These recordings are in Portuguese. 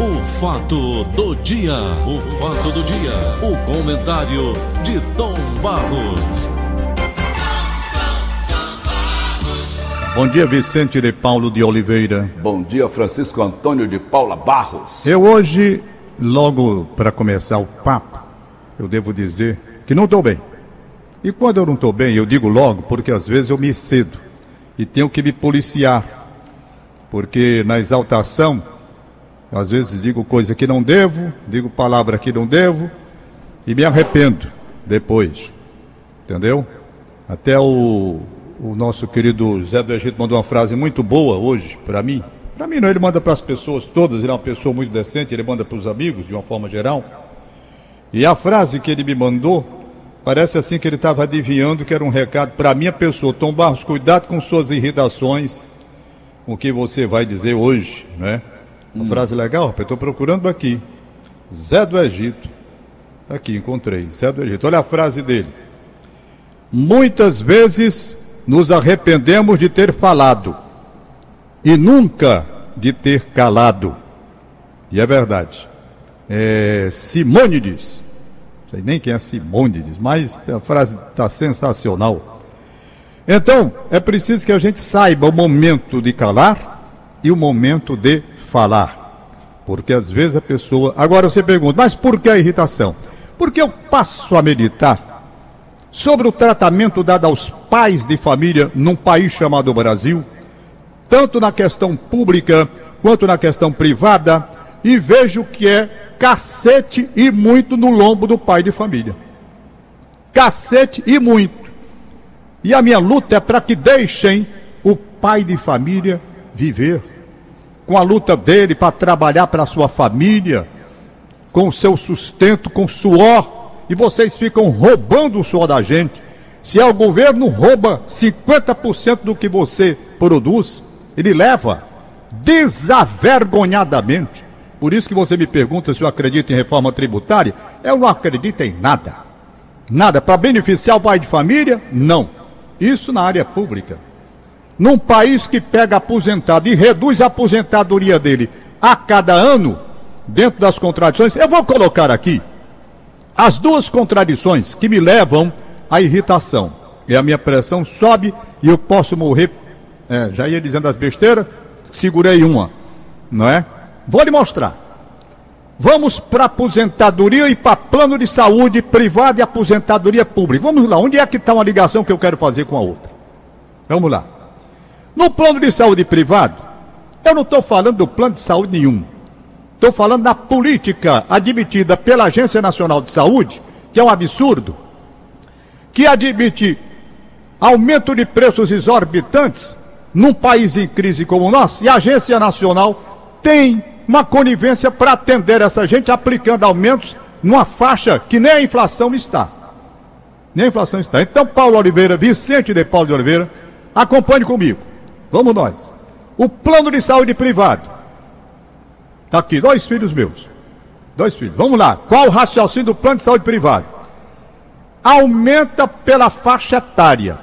O fato do dia, o fato do dia, o comentário de Tom Barros. Bom dia, Vicente de Paulo de Oliveira. Bom dia, Francisco Antônio de Paula Barros. Eu hoje, logo para começar o papo, eu devo dizer que não estou bem. E quando eu não estou bem, eu digo logo, porque às vezes eu me cedo e tenho que me policiar. Porque na exaltação, às vezes digo coisa que não devo, digo palavra que não devo e me arrependo depois. Entendeu? Até o, o nosso querido Zé do Egito mandou uma frase muito boa hoje para mim. Para mim não, ele manda para as pessoas todas, ele é uma pessoa muito decente, ele manda para os amigos de uma forma geral. E a frase que ele me mandou Parece assim que ele estava adivinhando que era um recado para a minha pessoa. Tom Barros, cuidado com suas irritações, com o que você vai dizer hoje, né? Uma hum. frase legal, rapaz, estou procurando aqui. Zé do Egito. Aqui, encontrei. Zé do Egito. Olha a frase dele. Muitas vezes nos arrependemos de ter falado e nunca de ter calado. E é verdade. É, Simônides sei nem quem é Simônides, mas a frase está sensacional. Então, é preciso que a gente saiba o momento de calar e o momento de falar. Porque às vezes a pessoa. Agora você pergunta, mas por que a irritação? Porque eu passo a meditar sobre o tratamento dado aos pais de família num país chamado Brasil, tanto na questão pública quanto na questão privada, e vejo que é cacete e muito no lombo do pai de família. Cacete e muito. E a minha luta é para que deixem o pai de família viver. Com a luta dele para trabalhar para sua família, com o seu sustento, com suor. E vocês ficam roubando o suor da gente. Se é o governo, rouba 50% do que você produz, ele leva desavergonhadamente. Por isso que você me pergunta se eu acredito em reforma tributária. Eu não acredito em nada. Nada. Para beneficiar o pai de família? Não. Isso na área pública. Num país que pega aposentado e reduz a aposentadoria dele a cada ano, dentro das contradições, eu vou colocar aqui as duas contradições que me levam à irritação. E a minha pressão sobe e eu posso morrer. É, já ia dizendo as besteiras, segurei uma, não é? Vou lhe mostrar. Vamos para aposentadoria e para plano de saúde privado e aposentadoria pública. Vamos lá, onde é que está uma ligação que eu quero fazer com a outra? Vamos lá. No plano de saúde privado, eu não estou falando do plano de saúde nenhum. Estou falando da política admitida pela Agência Nacional de Saúde, que é um absurdo, que admite aumento de preços exorbitantes num país em crise como o nosso, e a Agência Nacional tem uma conivência para atender essa gente, aplicando aumentos numa faixa que nem a inflação está. Nem a inflação está. Então, Paulo Oliveira, Vicente de Paulo de Oliveira, acompanhe comigo. Vamos nós. O plano de saúde privado. Está aqui, dois filhos meus. Dois filhos. Vamos lá. Qual o raciocínio do plano de saúde privado? Aumenta pela faixa etária.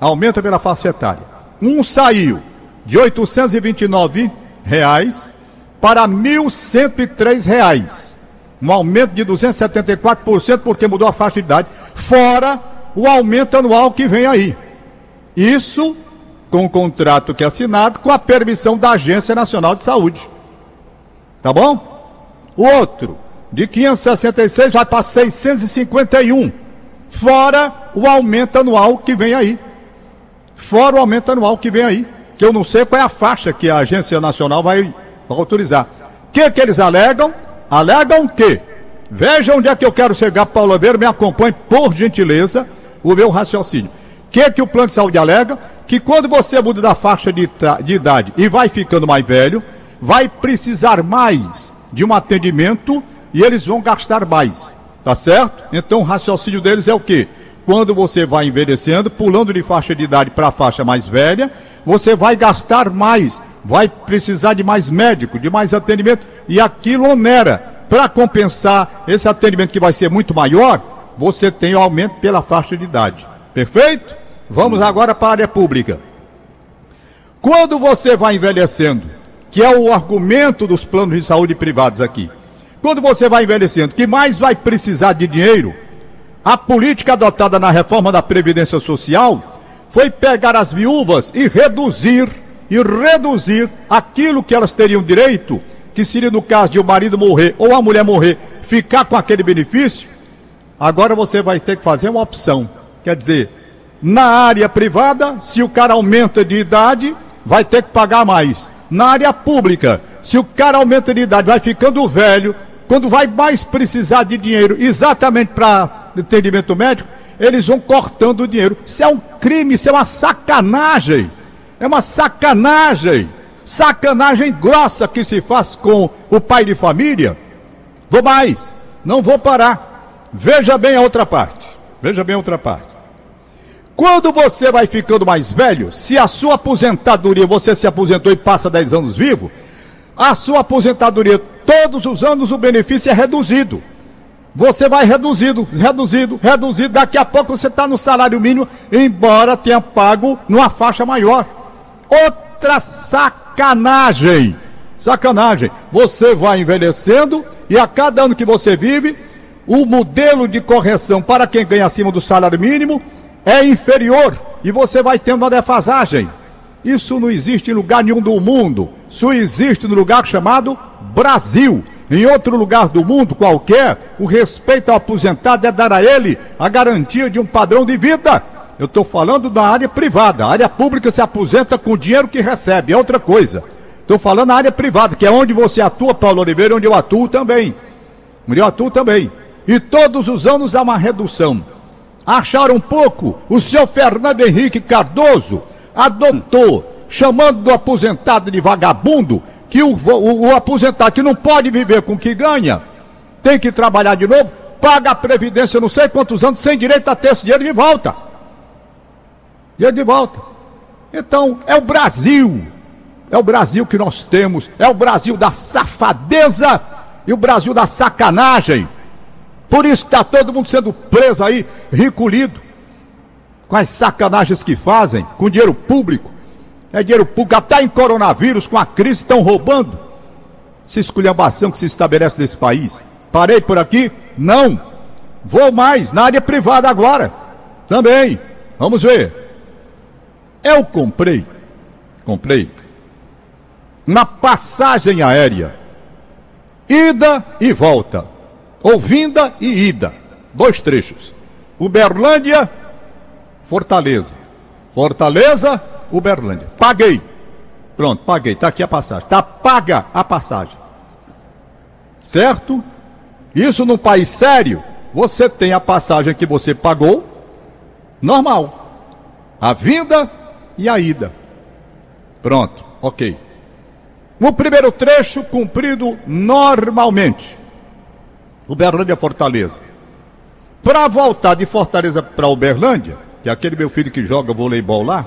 Aumenta pela faixa etária. Um saiu de 829 reais para R$ 1.103. Um aumento de 274% porque mudou a faixa de idade, fora o aumento anual que vem aí. Isso com o contrato que é assinado com a permissão da Agência Nacional de Saúde. Tá bom? O outro, de 566 vai para 651, fora o aumento anual que vem aí. Fora o aumento anual que vem aí, que eu não sei qual é a faixa que a Agência Nacional vai autorizar. O que, que eles alegam? Alegam que, veja onde é que eu quero chegar, Paulo Oliveira, me acompanhe, por gentileza, o meu raciocínio. O que, que o plano de saúde alega? Que quando você muda da faixa de, de idade e vai ficando mais velho, vai precisar mais de um atendimento e eles vão gastar mais. Tá certo? Então o raciocínio deles é o quê? Quando você vai envelhecendo, pulando de faixa de idade para a faixa mais velha, você vai gastar mais vai precisar de mais médico, de mais atendimento, e aquilo onera. Para compensar esse atendimento que vai ser muito maior, você tem o aumento pela faixa de idade. Perfeito? Vamos agora para a área pública. Quando você vai envelhecendo que é o argumento dos planos de saúde privados aqui. Quando você vai envelhecendo, que mais vai precisar de dinheiro? A política adotada na reforma da Previdência Social foi pegar as viúvas e reduzir, e reduzir aquilo que elas teriam direito, que seria no caso de o marido morrer ou a mulher morrer, ficar com aquele benefício. Agora você vai ter que fazer uma opção. Quer dizer, na área privada, se o cara aumenta de idade, vai ter que pagar mais. Na área pública, se o cara aumenta de idade, vai ficando velho, quando vai mais precisar de dinheiro exatamente para atendimento médico, eles vão cortando o dinheiro. Isso é um crime, isso é uma sacanagem. É uma sacanagem. Sacanagem grossa que se faz com o pai de família. Vou mais, não vou parar. Veja bem a outra parte. Veja bem a outra parte. Quando você vai ficando mais velho, se a sua aposentadoria, você se aposentou e passa 10 anos vivo, a sua aposentadoria, todos os anos o benefício é reduzido. Você vai reduzido, reduzido, reduzido. Daqui a pouco você está no salário mínimo, embora tenha pago numa faixa maior. Outra sacanagem. Sacanagem. Você vai envelhecendo e a cada ano que você vive, o modelo de correção para quem ganha acima do salário mínimo é inferior e você vai tendo uma defasagem. Isso não existe em lugar nenhum do mundo. Isso existe no lugar chamado Brasil. Em outro lugar do mundo qualquer, o respeito ao aposentado é dar a ele a garantia de um padrão de vida. Eu estou falando da área privada. A área pública se aposenta com o dinheiro que recebe, é outra coisa. Estou falando da área privada, que é onde você atua, Paulo Oliveira, onde eu atuo também. Onde eu atuo também. E todos os anos há uma redução. Acharam pouco? O senhor Fernando Henrique Cardoso adotou, chamando do aposentado de vagabundo, que o, o, o aposentado que não pode viver com o que ganha, tem que trabalhar de novo, paga a previdência não sei quantos anos, sem direito a ter esse dinheiro de volta. Dinheiro de volta. Então, é o Brasil. É o Brasil que nós temos. É o Brasil da safadeza e o Brasil da sacanagem. Por isso que está todo mundo sendo preso aí, recolhido com as sacanagens que fazem, com dinheiro público. É dinheiro público, até em coronavírus, com a crise, estão roubando. Se esculhambação que se estabelece nesse país. Parei por aqui? Não. Vou mais, na área privada agora. Também. Vamos ver. Eu comprei, comprei, uma passagem aérea, ida e volta, ou vinda e ida, dois trechos. Uberlândia Fortaleza. Fortaleza, Uberlândia. Paguei. Pronto, paguei. Está aqui a passagem. Está paga a passagem. Certo? Isso num país sério, você tem a passagem que você pagou, normal. A vinda e a ida. Pronto, ok. O primeiro trecho cumprido normalmente. Uberlândia Fortaleza. Para voltar de Fortaleza para Uberlândia, que é aquele meu filho que joga voleibol lá,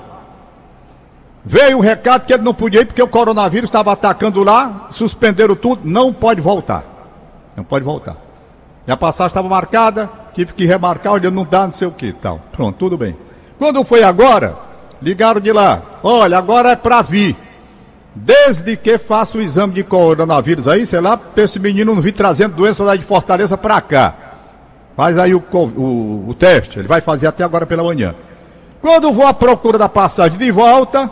veio o recado que ele não podia ir porque o coronavírus estava atacando lá, suspenderam tudo, não pode voltar. Não pode voltar. E a passagem estava marcada, tive que remarcar, olha, não dá, não sei o que tal. Pronto, tudo bem. Quando foi agora, ligaram de lá, olha, agora é para vir. Desde que faça o exame de coronavírus aí, sei lá, esse menino não vir trazendo doença lá de Fortaleza para cá. Faz aí o, o, o, teste, ele vai fazer até agora pela manhã. Quando vou à procura da passagem de volta,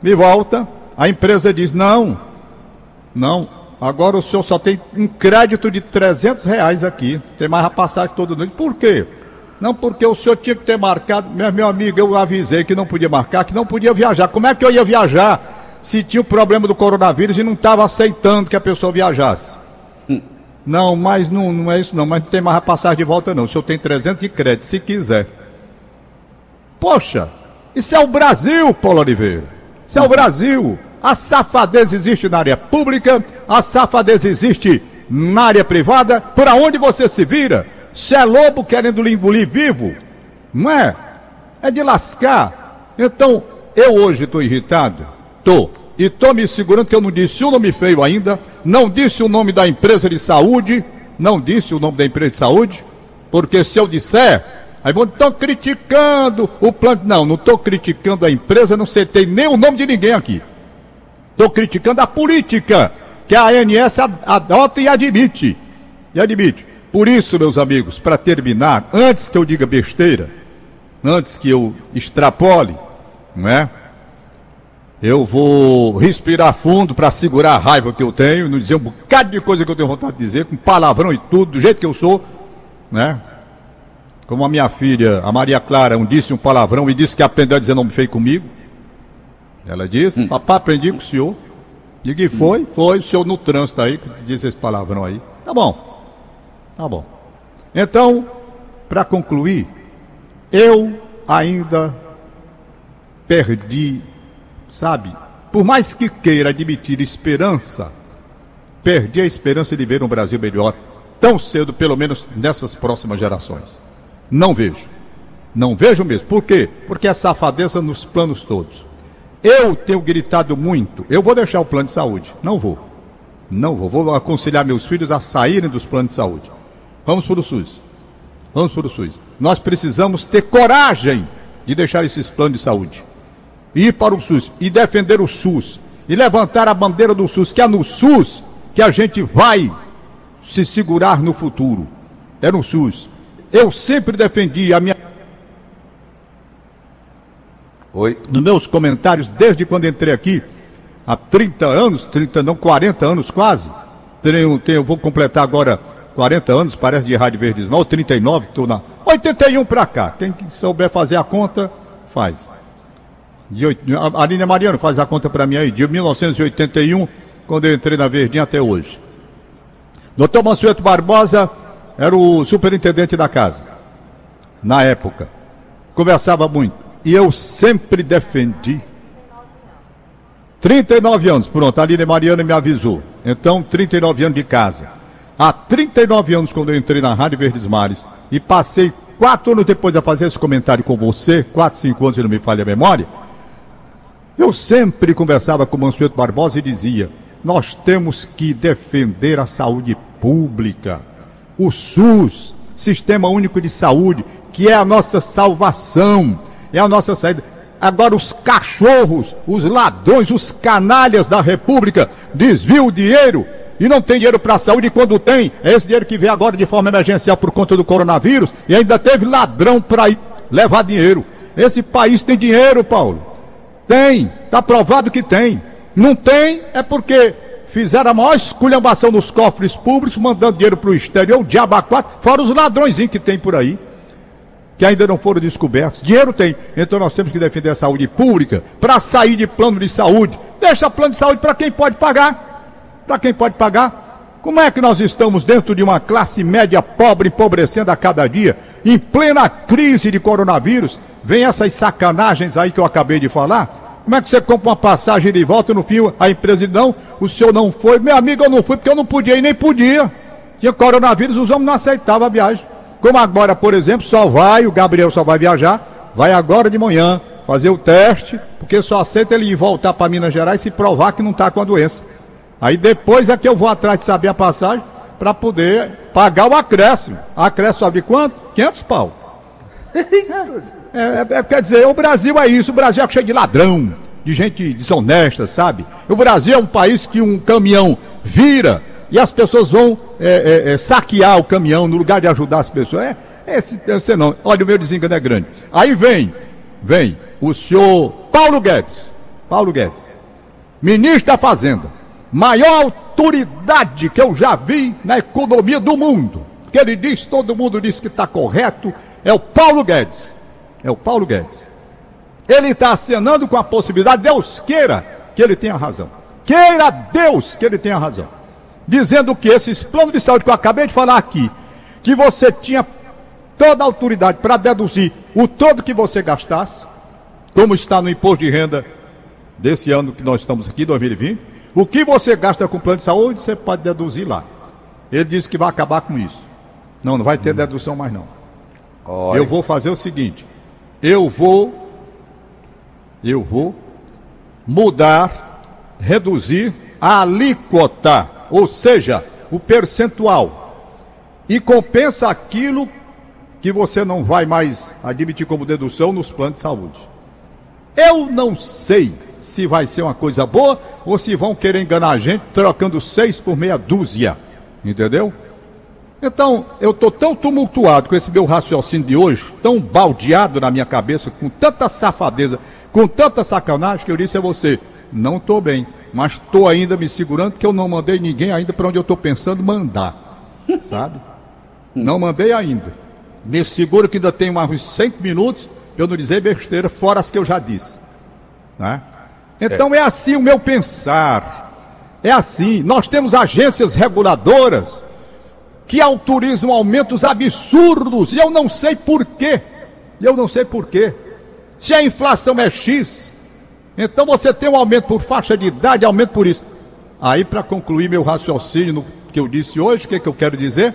de volta, a empresa diz: não, não, agora o senhor só tem um crédito de 300 reais aqui, tem mais a passagem todo noite. Por quê? Não, porque o senhor tinha que ter marcado, meu amigo, eu avisei que não podia marcar, que não podia viajar. Como é que eu ia viajar se tinha o problema do coronavírus e não estava aceitando que a pessoa viajasse? Não, mas não, não é isso não, mas não tem mais a passagem de volta não. O senhor tem 300 de crédito, se quiser. Poxa, isso é o Brasil, Paulo Oliveira. Isso é o Brasil. A safadeza existe na área pública, a safadeza existe na área privada. Por onde você se vira? Se é lobo querendo lhe engolir vivo, não é? É de lascar. Então, eu hoje estou irritado? Estou e estou me segurando que eu não disse o nome feio ainda, não disse o nome da empresa de saúde, não disse o nome da empresa de saúde, porque se eu disser, aí vão estar criticando o plano. Não, não estou criticando a empresa, não citei nem o nome de ninguém aqui. Estou criticando a política que a ANS adota e admite. E admite. Por isso, meus amigos, para terminar, antes que eu diga besteira, antes que eu extrapole, não é? Eu vou respirar fundo para segurar a raiva que eu tenho, não dizer um bocado de coisa que eu tenho vontade de dizer, com palavrão e tudo, do jeito que eu sou, né? Como a minha filha, a Maria Clara, um disse um palavrão e disse que aprendeu a dizer nome feio comigo. Ela disse, hum. papai, aprendi com o senhor. Diga, e foi, foi, o senhor no trânsito aí, que disse esse palavrão aí. Tá bom. Tá bom. Então, para concluir, eu ainda perdi, sabe? Por mais que queira admitir esperança, perdi a esperança de ver um Brasil melhor tão cedo, pelo menos nessas próximas gerações. Não vejo. Não vejo mesmo. Por quê? Porque é safadeza nos planos todos. Eu tenho gritado muito. Eu vou deixar o plano de saúde. Não vou. Não vou. Vou aconselhar meus filhos a saírem dos planos de saúde. Vamos para o SUS. Vamos para o SUS. Nós precisamos ter coragem de deixar esses planos de saúde. Ir para o SUS e defender o SUS. E levantar a bandeira do SUS, que é no SUS que a gente vai se segurar no futuro. É no SUS. Eu sempre defendi a minha Oi. Nos meus comentários, desde quando entrei aqui, há 30 anos, 30 não, 40 anos quase. Tenho, tenho, vou completar agora 40 anos, parece de Rádio Verdes Mal, 39, estou na 81 para cá. Quem souber fazer a conta, faz. De, a Aline Mariano faz a conta para mim aí, de 1981, quando eu entrei na Verdinha até hoje. Doutor Mansueto Barbosa era o superintendente da casa, na época. Conversava muito. E eu sempre defendi. 39 anos, pronto, a Aline Mariana me avisou. Então, 39 anos de casa. Há 39 anos, quando eu entrei na Rádio Verdes Mares e passei quatro anos depois a fazer esse comentário com você, quatro, cinco anos, se não me falha a memória, eu sempre conversava com o Mansueto Barbosa e dizia: nós temos que defender a saúde pública, o SUS, Sistema Único de Saúde, que é a nossa salvação é a nossa saída. Agora os cachorros, os ladrões, os canalhas da República desviam o dinheiro e não tem dinheiro para a saúde. E quando tem, é esse dinheiro que vem agora de forma emergencial por conta do coronavírus e ainda teve ladrão para levar dinheiro. Esse país tem dinheiro, Paulo. Tem, está provado que tem. Não tem é porque fizeram a maior esculhambação nos cofres públicos, mandando dinheiro para o exterior, o diabo fora os ladrõezinhos que tem por aí que ainda não foram descobertos. Dinheiro tem, então nós temos que defender a saúde pública para sair de plano de saúde. Deixa plano de saúde para quem pode pagar. Para quem pode pagar. Como é que nós estamos dentro de uma classe média pobre, empobrecendo a cada dia, em plena crise de coronavírus? Vem essas sacanagens aí que eu acabei de falar. Como é que você compra uma passagem de volta no fim a empresa diz, não, o senhor não foi. Meu amigo, eu não fui porque eu não podia e nem podia. Tinha coronavírus, os homens não aceitavam a viagem. Como agora, por exemplo, só vai, o Gabriel só vai viajar, vai agora de manhã fazer o teste, porque só aceita ele voltar para Minas Gerais e provar que não está com a doença. Aí depois é que eu vou atrás de saber a passagem para poder pagar o acréscimo. Acréscimo sabe de quanto? 500 pau. É, é, é, quer dizer, o Brasil é isso, o Brasil é cheio de ladrão, de gente desonesta, sabe? O Brasil é um país que um caminhão vira e as pessoas vão é, é, é, saquear o caminhão no lugar de ajudar as pessoas. É, você não. Olha, o meu desengano é grande. Aí vem, vem o senhor Paulo Guedes. Paulo Guedes, ministro da Fazenda, maior autoridade que eu já vi na economia do mundo. Que ele diz, todo mundo diz que está correto, é o Paulo Guedes. É o Paulo Guedes. Ele está acenando com a possibilidade, Deus queira que ele tenha razão. Queira Deus que ele tenha razão dizendo que esses planos de saúde que eu acabei de falar aqui, que você tinha toda a autoridade para deduzir o todo que você gastasse, como está no imposto de renda desse ano que nós estamos aqui, 2020, o que você gasta com plano de saúde, você pode deduzir lá. Ele disse que vai acabar com isso. Não, não vai ter hum. dedução mais não. Eu vou fazer o seguinte, eu vou, eu vou mudar, reduzir a alíquota ou seja, o percentual, e compensa aquilo que você não vai mais admitir como dedução nos planos de saúde. Eu não sei se vai ser uma coisa boa ou se vão querer enganar a gente trocando seis por meia dúzia. Entendeu? Então, eu estou tão tumultuado com esse meu raciocínio de hoje, tão baldeado na minha cabeça, com tanta safadeza, com tanta sacanagem, que eu disse a você: não estou bem, mas estou ainda me segurando, que eu não mandei ninguém ainda para onde eu estou pensando mandar. Sabe? Não mandei ainda. Me seguro que ainda tenho mais uns cinco minutos para eu não dizer besteira, fora as que eu já disse. Né? Então é. é assim o meu pensar. É assim. Nós temos agências reguladoras que autorizam aumentos absurdos, e eu não sei porquê. Eu não sei porquê. Se a inflação é X, então você tem um aumento por faixa de idade, aumento por isso. Aí, para concluir meu raciocínio no que eu disse hoje, o que, que eu quero dizer?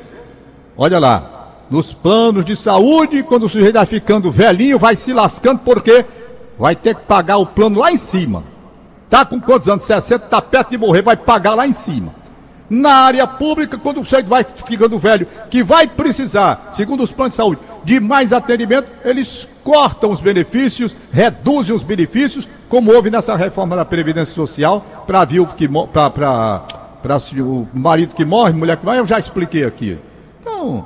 Olha lá, nos planos de saúde, quando o sujeito vai ficando velhinho, vai se lascando, porque vai ter que pagar o plano lá em cima. Tá com quantos anos? 60, tá perto de morrer, vai pagar lá em cima. Na área pública, quando o sujeito vai ficando velho, que vai precisar, segundo os planos de saúde, de mais atendimento, eles cortam os benefícios, reduzem os benefícios, como houve nessa reforma da Previdência Social, para viúvo que para o marido que morre, mulher que morre, eu já expliquei aqui. Então,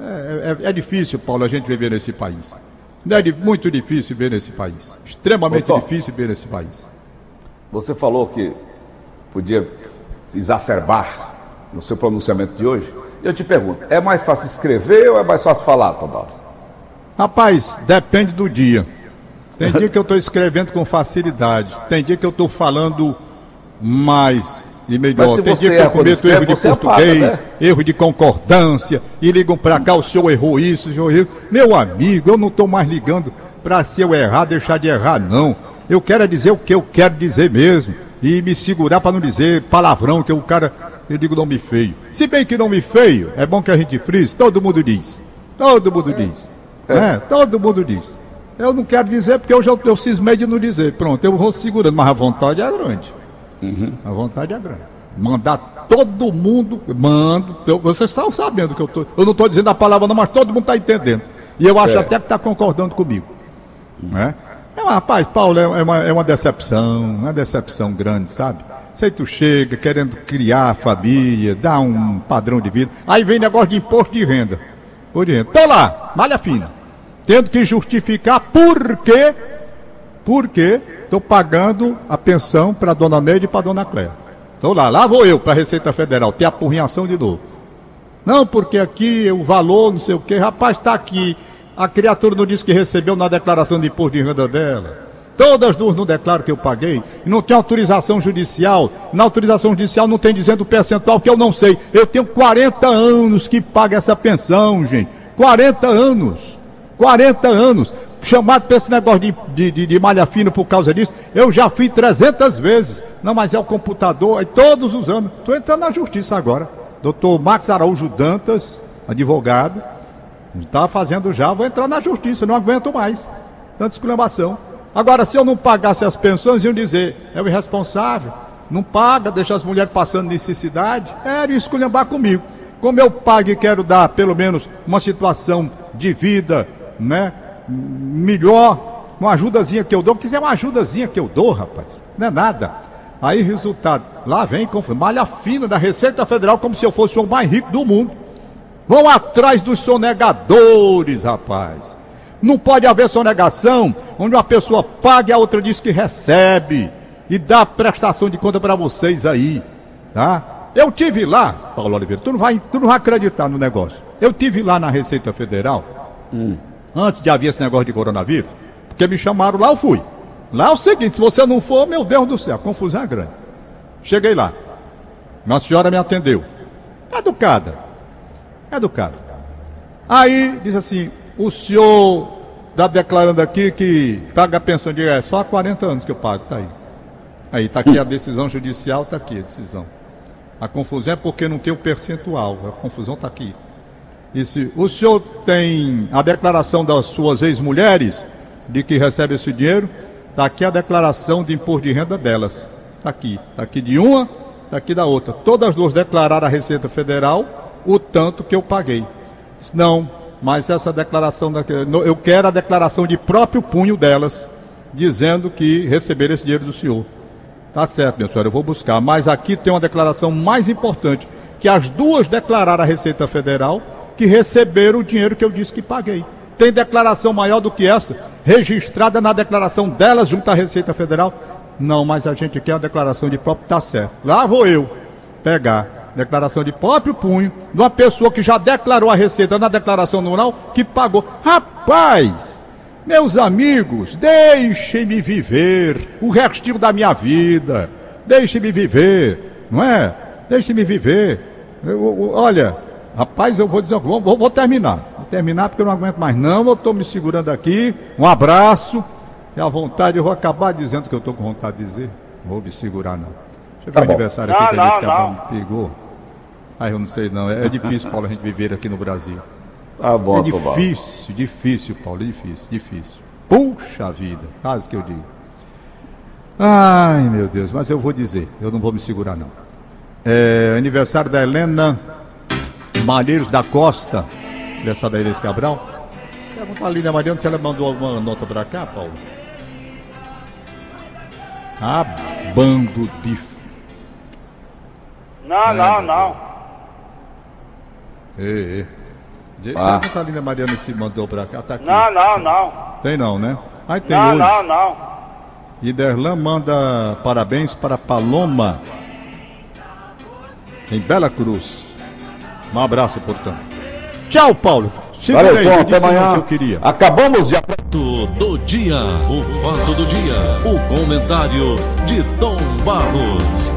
é, é, é difícil, Paulo, a gente viver nesse país. É muito difícil viver nesse país. Extremamente Doutor, difícil viver nesse país. Você falou que podia exacerbar no seu pronunciamento de hoje. Eu te pergunto, é mais fácil escrever ou é mais fácil falar, Tomás? Rapaz, depende do dia. Tem dia que eu estou escrevendo com facilidade, tem dia que eu estou falando mais e melhor. Tem dia que eu cometo erro de português, apaga, né? erro de concordância, e ligam para cá, o senhor errou isso, o senhor errou. Meu amigo, eu não estou mais ligando para se eu errar, deixar de errar, não. Eu quero é dizer o que eu quero dizer mesmo. E me segurar para não dizer palavrão, que o cara, eu digo nome feio. Se bem que nome feio, é bom que a gente frise, todo mundo diz. Todo mundo diz. É. é todo mundo diz. Eu não quero dizer porque eu já eu cismei de não dizer. Pronto, eu vou segurando, mas a vontade é grande. Uhum. A vontade é grande. Mandar todo mundo, mando, eu, vocês estão sabendo que eu tô, eu não estou dizendo a palavra não, mas todo mundo está entendendo. E eu acho é. até que está concordando comigo. Né? É rapaz, Paulo, é, é uma, é uma decepção, uma decepção grande, sabe? Sei tu chega querendo criar a família, dar um padrão de vida. Aí vem negócio de imposto de renda. Por renda. Tô lá, malha fina. Tendo que justificar por quê? Porque estou pagando a pensão para dona Neide e para dona Cléia. Tô lá, lá vou eu para a Receita Federal, ter apurrinhação de novo. Não, porque aqui o valor, não sei o quê, rapaz, está aqui a criatura não disse que recebeu na declaração de imposto de renda dela. Todas duas não declaram que eu paguei. Não tem autorização judicial. Na autorização judicial não tem dizendo o percentual que eu não sei. Eu tenho 40 anos que paga essa pensão, gente. 40 anos. 40 anos. Chamado para esse negócio de, de, de, de, malha fina por causa disso. Eu já fui 300 vezes. Não, mas é o computador. É todos os anos. Estou entrando na justiça agora. Doutor Max Araújo Dantas, advogado Está fazendo já, vou entrar na justiça, não aguento mais. Tanta exclamação. Agora, se eu não pagasse as pensões, iam dizer, é o irresponsável, não paga, deixa as mulheres passando necessidade. Isso esculhambar comigo. Como eu pago e quero dar, pelo menos, uma situação de vida, né? Melhor, uma ajudazinha que eu dou. Quiser uma ajudazinha que eu dou, rapaz, não é nada. Aí, resultado, lá vem, malha fina da Receita Federal, como se eu fosse o mais rico do mundo. Vão atrás dos sonegadores, rapaz. Não pode haver sonegação onde uma pessoa paga e a outra diz que recebe e dá prestação de conta para vocês aí, tá? Eu tive lá, Paulo Oliveira, tu não vai, tu não vai acreditar no negócio. Eu tive lá na Receita Federal, hum. antes de haver esse negócio de coronavírus, porque me chamaram lá, eu fui. Lá é o seguinte, se você não for, meu Deus do céu, a confusão é grande. Cheguei lá. Uma senhora me atendeu. Educada educado. Aí diz assim: o senhor está declarando aqui que paga a pensão de é só há 40 anos que eu pago, tá aí. Aí está aqui a decisão judicial, está aqui a decisão. A confusão é porque não tem o percentual, a confusão está aqui. Disse, o senhor tem a declaração das suas ex-mulheres de que recebe esse dinheiro? Está aqui a declaração de imposto de renda delas. Está aqui. Está aqui de uma, está aqui da outra. Todas as duas declararam a Receita Federal o tanto que eu paguei. Não, mas essa declaração, eu quero a declaração de próprio punho delas. dizendo que receberam esse dinheiro do senhor. Tá certo, minha senhora, eu vou buscar. Mas aqui tem uma declaração mais importante, que as duas declararam à Receita Federal que receberam o dinheiro que eu disse que paguei. Tem declaração maior do que essa, registrada na declaração delas junto à Receita Federal? Não, mas a gente quer a declaração de próprio, tá certo. Lá vou eu pegar declaração de próprio punho de uma pessoa que já declarou a receita na declaração anual que pagou. Rapaz, meus amigos, deixem-me viver o restinho da minha vida. Deixem-me viver, não é? Deixem-me viver. Eu, eu, olha, rapaz, eu vou dizer, vou, vou, terminar. Vou terminar porque eu não aguento mais não. Eu estou me segurando aqui. Um abraço. E à vontade, eu vou acabar dizendo que eu estou com vontade de dizer. Vou me segurar não. Deixa eu ver Tá o aniversário Não, aqui que não, não. Bruna pegou. Ah, eu não sei não. É, é difícil, Paulo, a gente viver aqui no Brasil. Tá bom, É difícil, difícil, Paulo, é difícil, difícil. Puxa vida, quase que eu digo. Ai, meu Deus, mas eu vou dizer, eu não vou me segurar não. É, aniversário da Helena Malheiros da Costa, aniversário da Inês Cabral. Pergunta ali, né, Mariana, se ela mandou alguma nota pra cá, Paulo. Ah, bando de... Não, não, não. Ê, ê. De- Ah. Pergunta ali, né, Mariana, se mandou pra cá, tá aqui. Não, não, não. Tem não, né? Aí tem Não, hoje. não, não. E Derlan manda parabéns para Paloma, em Bela Cruz. Um abraço, portanto. Tchau, Paulo. Segura Valeu, Tom, eu até amanhã. que eu queria. Acabamos de Fato do dia, o fato do dia, o comentário de Tom Barros.